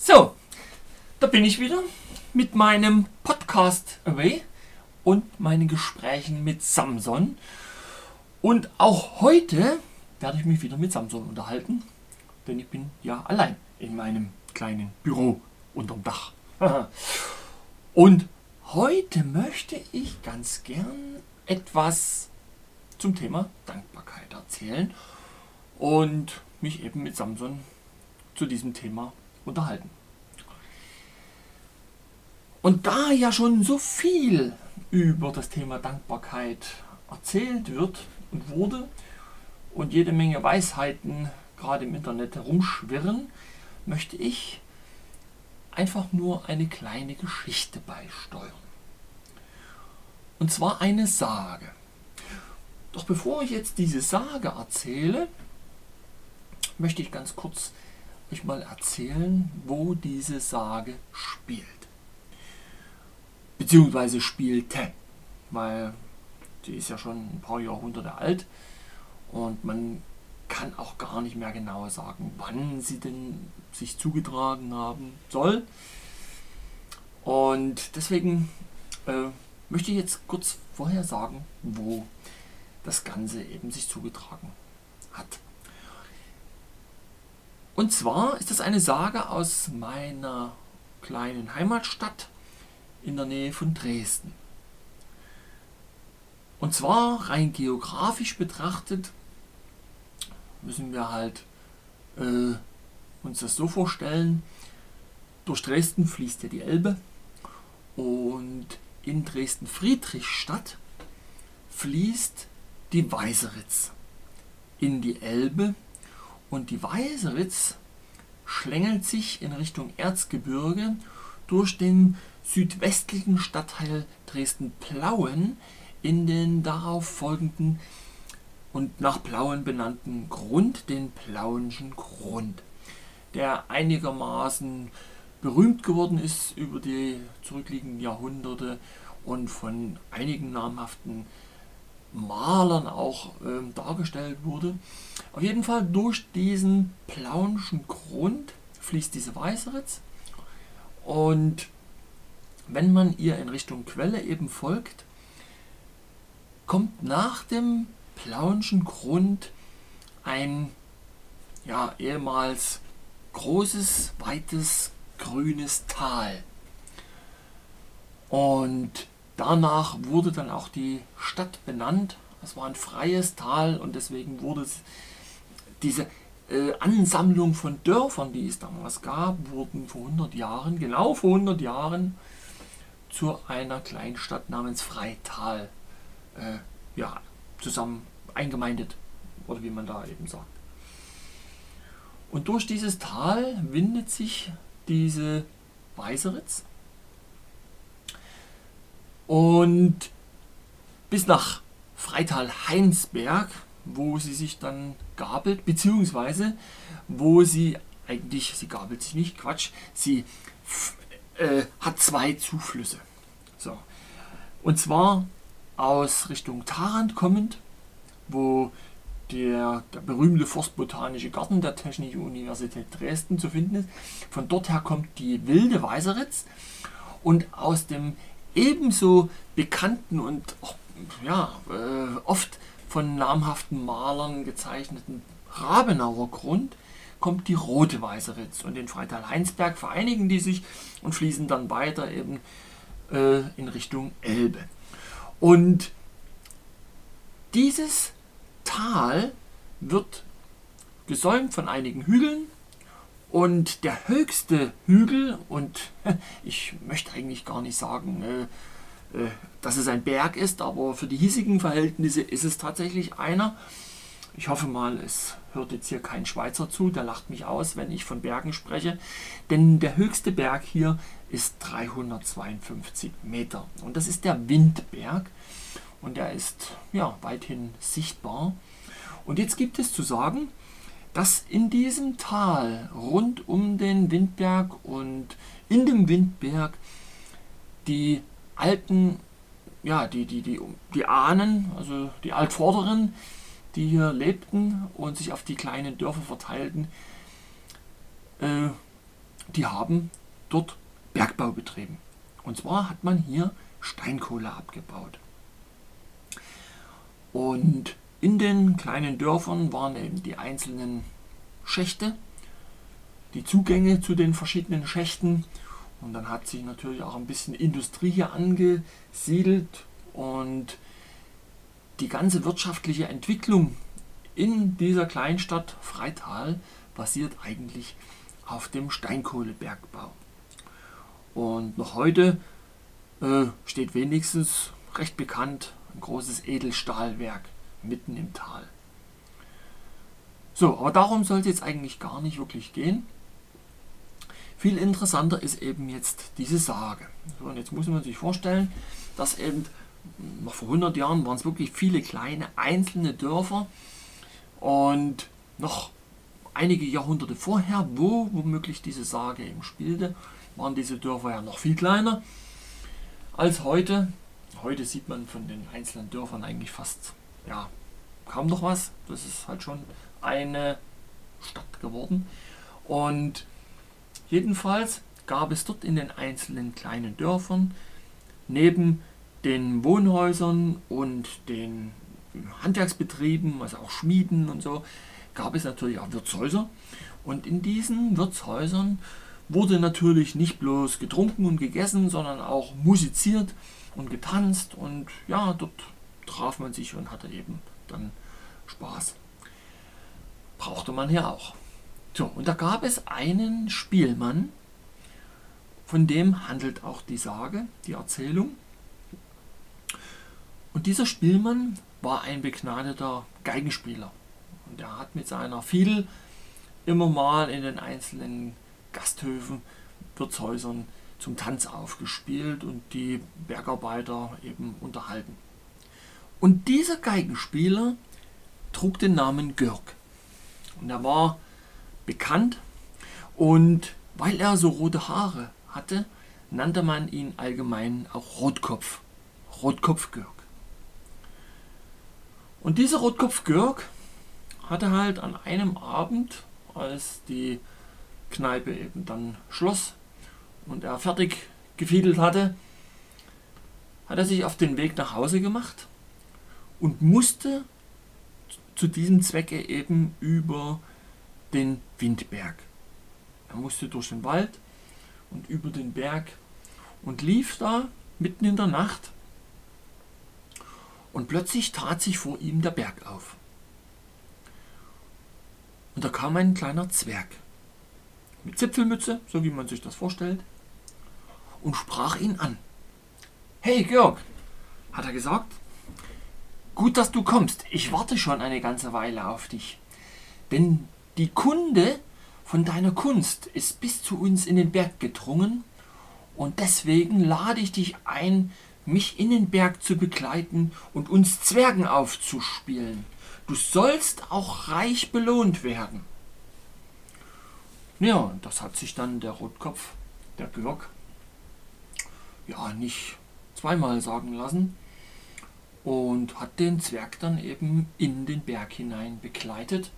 So, da bin ich wieder mit meinem Podcast Away und meinen Gesprächen mit Samson. Und auch heute werde ich mich wieder mit Samson unterhalten, denn ich bin ja allein in meinem kleinen Büro unterm Dach. und heute möchte ich ganz gern etwas zum Thema Dankbarkeit erzählen und mich eben mit Samson zu diesem Thema unterhalten. Und da ja schon so viel über das Thema Dankbarkeit erzählt wird und wurde und jede Menge Weisheiten gerade im Internet herumschwirren, möchte ich einfach nur eine kleine Geschichte beisteuern. Und zwar eine Sage. Doch bevor ich jetzt diese Sage erzähle, möchte ich ganz kurz euch mal erzählen, wo diese Sage spielt. Beziehungsweise spielte, weil die ist ja schon ein paar Jahrhunderte alt und man kann auch gar nicht mehr genau sagen, wann sie denn sich zugetragen haben soll. Und deswegen äh, möchte ich jetzt kurz vorher sagen, wo das Ganze eben sich zugetragen hat. Und zwar ist das eine Sage aus meiner kleinen Heimatstadt in der Nähe von Dresden. Und zwar rein geografisch betrachtet müssen wir halt äh, uns das so vorstellen, durch Dresden fließt ja die Elbe und in Dresden-Friedrichstadt fließt die Weißeritz in die Elbe und die Weißeritz schlängelt sich in Richtung Erzgebirge durch den südwestlichen Stadtteil Dresden-Plauen in den darauf folgenden und nach Plauen benannten Grund, den Plauenschen Grund, der einigermaßen berühmt geworden ist über die zurückliegenden Jahrhunderte und von einigen namhaften Malern auch ähm, dargestellt wurde. Auf jeden Fall durch diesen plaunischen Grund fließt diese Weißeritz und wenn man ihr in Richtung Quelle eben folgt, kommt nach dem plaunischen Grund ein ja, ehemals großes, weites, grünes Tal. Und Danach wurde dann auch die Stadt benannt. Es war ein freies Tal und deswegen wurde es, diese äh, Ansammlung von Dörfern, die es damals gab, wurden vor 100 Jahren, genau vor 100 Jahren, zu einer Kleinstadt namens Freital äh, ja, zusammen eingemeindet, oder wie man da eben sagt. Und durch dieses Tal windet sich diese Weißeritz und bis nach Freital-Heinsberg, wo sie sich dann gabelt, beziehungsweise wo sie eigentlich, sie gabelt sich nicht, Quatsch, sie äh, hat zwei Zuflüsse. So. Und zwar aus Richtung Tarant kommend, wo der, der berühmte Forstbotanische Garten der Technischen Universität Dresden zu finden ist. Von dort her kommt die wilde Weißeritz und aus dem ebenso bekannten und ja, äh, oft von namhaften Malern gezeichneten Rabenauer Grund kommt die rote Weißeritz und in Freital-Heinsberg vereinigen die sich und fließen dann weiter eben äh, in Richtung Elbe. Und dieses Tal wird gesäumt von einigen Hügeln und der höchste Hügel, und ich möchte eigentlich gar nicht sagen, äh, äh, dass es ein Berg ist, aber für die hiesigen Verhältnisse ist es tatsächlich einer. Ich hoffe mal, es hört jetzt hier kein Schweizer zu, der lacht mich aus, wenn ich von Bergen spreche. Denn der höchste Berg hier ist 352 Meter. Und das ist der Windberg. Und der ist ja weithin sichtbar. Und jetzt gibt es zu sagen, dass in diesem Tal rund um den Windberg und in dem Windberg die alten, ja, die, die, die, die Ahnen, also die Altvorderen, die hier lebten und sich auf die kleinen Dörfer verteilten, äh, die haben dort Bergbau betrieben. Und zwar hat man hier Steinkohle abgebaut. Und in den kleinen Dörfern waren eben die einzelnen Schächte, die Zugänge zu den verschiedenen Schächten. Und dann hat sich natürlich auch ein bisschen Industrie hier angesiedelt und die ganze wirtschaftliche Entwicklung in dieser Kleinstadt Freital basiert eigentlich auf dem Steinkohlebergbau. Und noch heute äh, steht wenigstens recht bekannt ein großes Edelstahlwerk mitten im Tal. So, aber darum soll es jetzt eigentlich gar nicht wirklich gehen. Viel interessanter ist eben jetzt diese Sage. So, und jetzt muss man sich vorstellen, dass eben noch vor 100 Jahren waren es wirklich viele kleine einzelne Dörfer und noch einige Jahrhunderte vorher, wo womöglich diese Sage eben spielte, waren diese Dörfer ja noch viel kleiner als heute. Heute sieht man von den einzelnen Dörfern eigentlich fast ja, kaum noch was. Das ist halt schon eine Stadt geworden. Und jedenfalls gab es dort in den einzelnen kleinen Dörfern neben den Wohnhäusern und den Handwerksbetrieben, also auch Schmieden und so, gab es natürlich auch Wirtshäuser. Und in diesen Wirtshäusern wurde natürlich nicht bloß getrunken und gegessen, sondern auch musiziert und getanzt. Und ja, dort traf man sich und hatte eben dann Spaß. Brauchte man hier auch. So, und da gab es einen Spielmann, von dem handelt auch die Sage, die Erzählung. Und dieser Spielmann war ein begnadeter Geigenspieler. Und er hat mit seiner Fiedel immer mal in den einzelnen Gasthöfen, Wirtshäusern zum Tanz aufgespielt und die Bergarbeiter eben unterhalten. Und dieser Geigenspieler trug den Namen Görg. Und er war bekannt und weil er so rote Haare hatte, nannte man ihn allgemein auch Rotkopf. Rotkopf Görg. Und dieser Rotkopf Görg hatte halt an einem Abend, als die Kneipe eben dann schloss und er fertig gefiedelt hatte, hat er sich auf den Weg nach Hause gemacht und musste zu diesem Zwecke eben über den Windberg. Er musste durch den Wald und über den Berg und lief da mitten in der Nacht und plötzlich tat sich vor ihm der Berg auf. Und da kam ein kleiner Zwerg mit Zipfelmütze, so wie man sich das vorstellt, und sprach ihn an. Hey Georg, hat er gesagt, gut, dass du kommst. Ich warte schon eine ganze Weile auf dich. Denn die Kunde von deiner Kunst ist bis zu uns in den Berg gedrungen und deswegen lade ich dich ein, mich in den Berg zu begleiten und uns Zwergen aufzuspielen. Du sollst auch reich belohnt werden. Ja, das hat sich dann der Rotkopf, der Görg, ja, nicht zweimal sagen lassen und hat den Zwerg dann eben in den Berg hinein begleitet,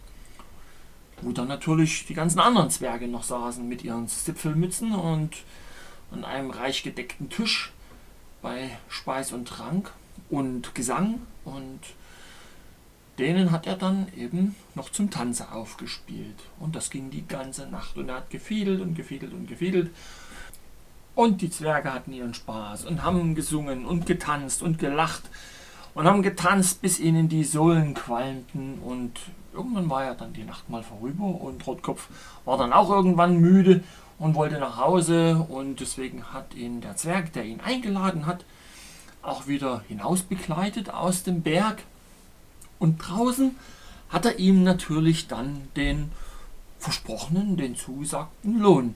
wo dann natürlich die ganzen anderen Zwerge noch saßen mit ihren Zipfelmützen und an einem reich gedeckten Tisch bei Speis und Trank und Gesang und denen hat er dann eben noch zum Tanze aufgespielt. Und das ging die ganze Nacht. Und er hat gefiedelt und gefiedelt und gefiedelt. Und die Zwerge hatten ihren Spaß und haben gesungen und getanzt und gelacht und haben getanzt, bis ihnen die Sohlen qualmten. Und irgendwann war ja dann die Nacht mal vorüber und Rotkopf war dann auch irgendwann müde und wollte nach Hause. Und deswegen hat ihn der Zwerg, der ihn eingeladen hat, auch wieder hinaus begleitet aus dem Berg. Und draußen hat er ihm natürlich dann den versprochenen, den zusagten Lohn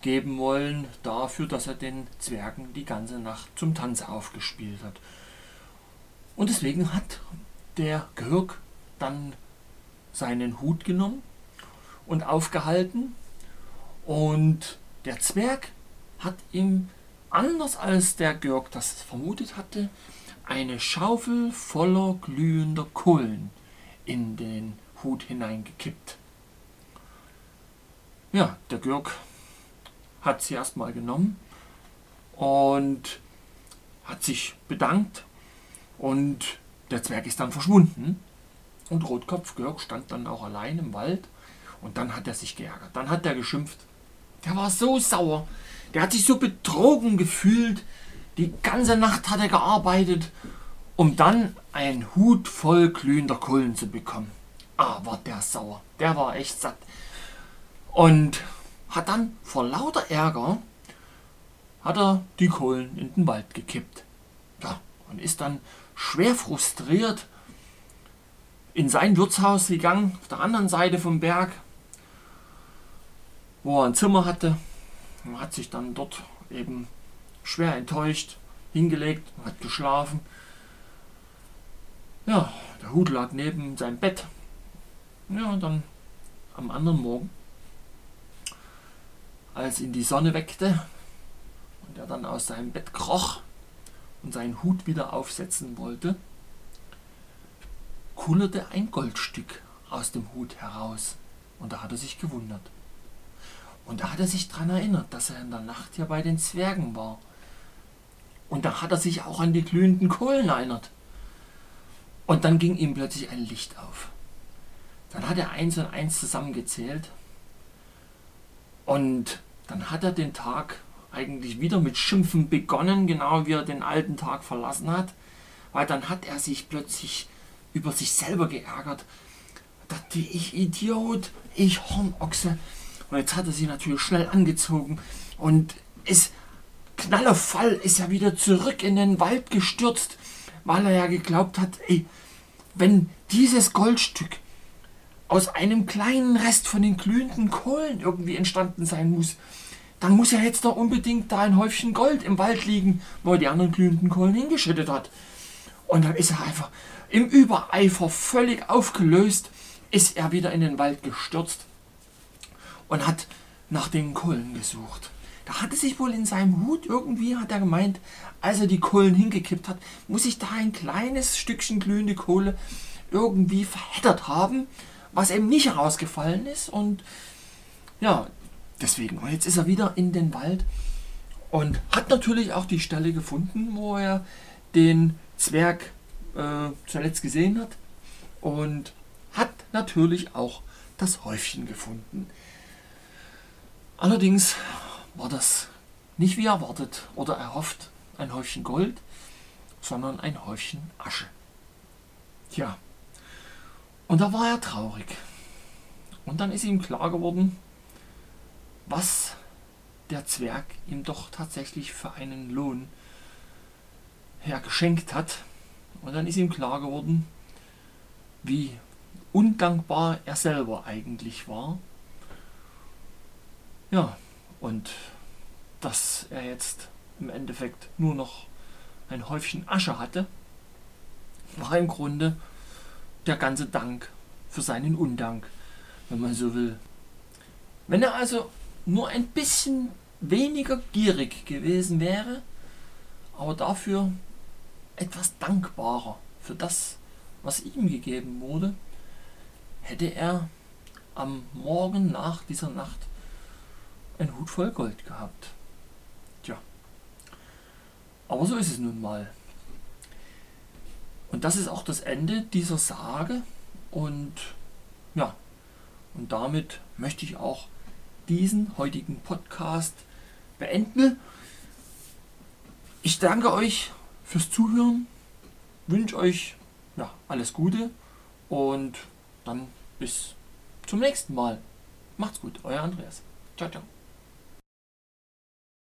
geben wollen dafür, dass er den Zwergen die ganze Nacht zum Tanz aufgespielt hat. Und deswegen hat der Görg dann seinen Hut genommen und aufgehalten und der Zwerg hat ihm, anders als der Görg das vermutet hatte, eine Schaufel voller glühender Kohlen in den Hut hineingekippt. Ja, der Görg hat sie erstmal genommen und hat sich bedankt und der Zwerg ist dann verschwunden und Rotkopf Görg stand dann auch allein im Wald und dann hat er sich geärgert. Dann hat er geschimpft. Der war so sauer. Der hat sich so betrogen gefühlt. Die ganze Nacht hat er gearbeitet, um dann einen Hut voll glühender Kohlen zu bekommen. Ah, war der sauer. Der war echt satt. Und hat dann vor lauter Ärger hat er die Kohlen in den Wald gekippt. Ja, und ist dann schwer frustriert in sein Wirtshaus gegangen, auf der anderen Seite vom Berg, wo er ein Zimmer hatte. Und hat sich dann dort eben schwer enttäuscht hingelegt, hat geschlafen. Ja, der Hut lag neben seinem Bett. Ja, und dann am anderen Morgen, als ihn die Sonne weckte und er dann aus seinem Bett kroch und seinen Hut wieder aufsetzen wollte, kullerte ein Goldstück aus dem Hut heraus. Und da hat er sich gewundert. Und da hat er sich daran erinnert, dass er in der Nacht ja bei den Zwergen war. Und da hat er sich auch an die glühenden Kohlen erinnert. Und dann ging ihm plötzlich ein Licht auf. Dann hat er eins und eins zusammengezählt. Und dann hat er den Tag eigentlich wieder mit Schimpfen begonnen, genau wie er den alten Tag verlassen hat. Weil dann hat er sich plötzlich über sich selber geärgert. Dachte ich Idiot, ich Hornochse. Und jetzt hat er sich natürlich schnell angezogen und ist knallerfall ist er wieder zurück in den Wald gestürzt, weil er ja geglaubt hat, ey, wenn dieses Goldstück aus einem kleinen Rest von den glühenden Kohlen irgendwie entstanden sein muss, dann muss ja jetzt doch unbedingt da ein Häufchen Gold im Wald liegen, wo er die anderen glühenden Kohlen hingeschüttet hat. Und dann ist er einfach im Übereifer völlig aufgelöst, ist er wieder in den Wald gestürzt und hat nach den Kohlen gesucht. Da hatte sich wohl in seinem Hut irgendwie, hat er gemeint, als er die Kohlen hingekippt hat, muss sich da ein kleines Stückchen glühende Kohle irgendwie verheddert haben, was eben nicht herausgefallen ist. Und ja, deswegen. Und jetzt ist er wieder in den Wald und hat natürlich auch die Stelle gefunden, wo er den Zwerg äh, zuletzt gesehen hat und hat natürlich auch das Häufchen gefunden. Allerdings war das nicht wie erwartet oder erhofft ein Häufchen Gold, sondern ein Häufchen Asche. Tja, und da war er traurig. Und dann ist ihm klar geworden, was der Zwerg ihm doch tatsächlich für einen Lohn hergeschenkt hat. Und dann ist ihm klar geworden, wie undankbar er selber eigentlich war. Ja, und dass er jetzt im Endeffekt nur noch ein Häufchen Asche hatte, war im Grunde der ganze Dank für seinen Undank, wenn man so will. Wenn er also nur ein bisschen weniger gierig gewesen wäre, aber dafür etwas dankbarer für das, was ihm gegeben wurde, hätte er am Morgen nach dieser Nacht ein Hut voll Gold gehabt. Tja, aber so ist es nun mal. Und das ist auch das Ende dieser Sage und ja, und damit möchte ich auch diesen heutigen Podcast beenden. Ich danke euch fürs Zuhören, wünsche euch ja, alles Gute und dann bis zum nächsten Mal. Macht's gut, euer Andreas. Ciao, ciao.